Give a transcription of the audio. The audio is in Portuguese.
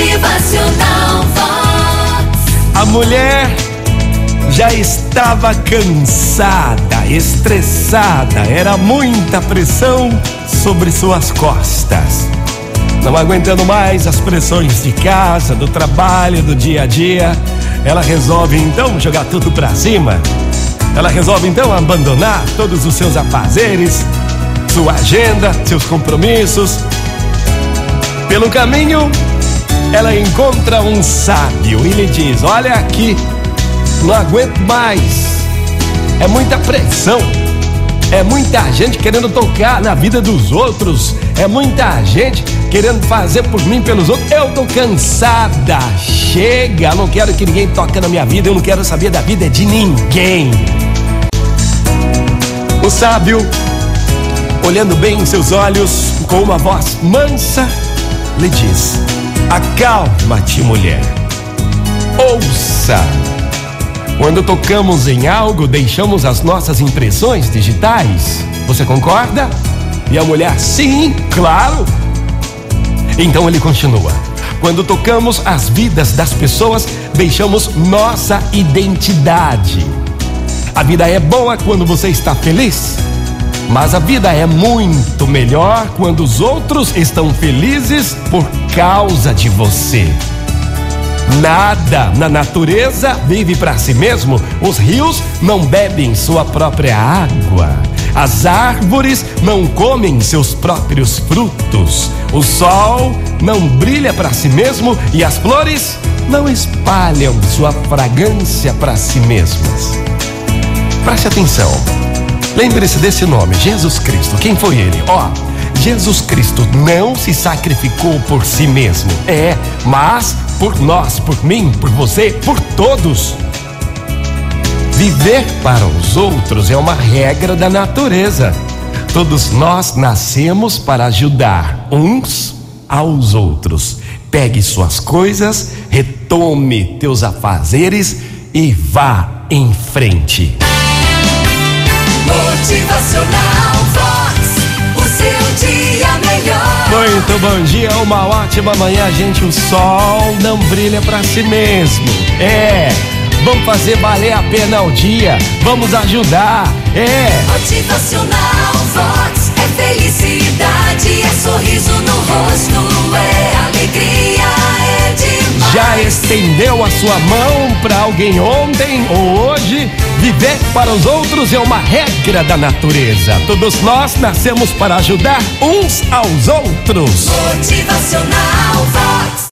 Motivacional Vox. A mulher já estava cansada, estressada, era muita pressão sobre suas costas. Não aguentando mais as pressões de casa, do trabalho, do dia a dia, ela resolve então jogar tudo pra cima. Ela resolve então abandonar todos os seus afazeres, sua agenda, seus compromissos. Pelo caminho, ela encontra um sábio e lhe diz: Olha aqui, não aguento mais. É muita pressão. É muita gente querendo tocar na vida dos outros. É muita gente querendo fazer por mim, pelos outros. Eu tô cansada. Chega, não quero que ninguém toque na minha vida. Eu não quero saber da vida de ninguém. O sábio, olhando bem em seus olhos, com uma voz mansa, lhe diz: Acalma-te, mulher. Ouça. Quando tocamos em algo, deixamos as nossas impressões digitais. Você concorda? E a mulher, sim, claro. Então ele continua. Quando tocamos as vidas das pessoas, deixamos nossa identidade. A vida é boa quando você está feliz, mas a vida é muito melhor quando os outros estão felizes por causa de você. Nada na natureza vive para si mesmo. Os rios não bebem sua própria água. As árvores não comem seus próprios frutos. O sol não brilha para si mesmo e as flores não espalham sua fragrância para si mesmas. Preste atenção. Lembre-se desse nome, Jesus Cristo. Quem foi ele? Ó, Jesus Cristo não se sacrificou por si mesmo. É, mas por nós, por mim, por você, por todos. Viver para os outros é uma regra da natureza. Todos nós nascemos para ajudar uns aos outros. Pegue suas coisas, retome teus afazeres e vá em frente. Motivacional Vox. O seu dia melhor. Muito bom dia, uma ótima manhã, gente. O sol não brilha para si mesmo. É, vamos fazer valer a pena o dia. Vamos ajudar. É. Motivacional Vox. É felicidade, é sorriso no rosto, é alegria, é demais. Já estendeu a sua mão para alguém ontem ou hoje? Viver para os outros é uma regra da natureza. Todos nós nascemos para ajudar uns aos outros. Motivacional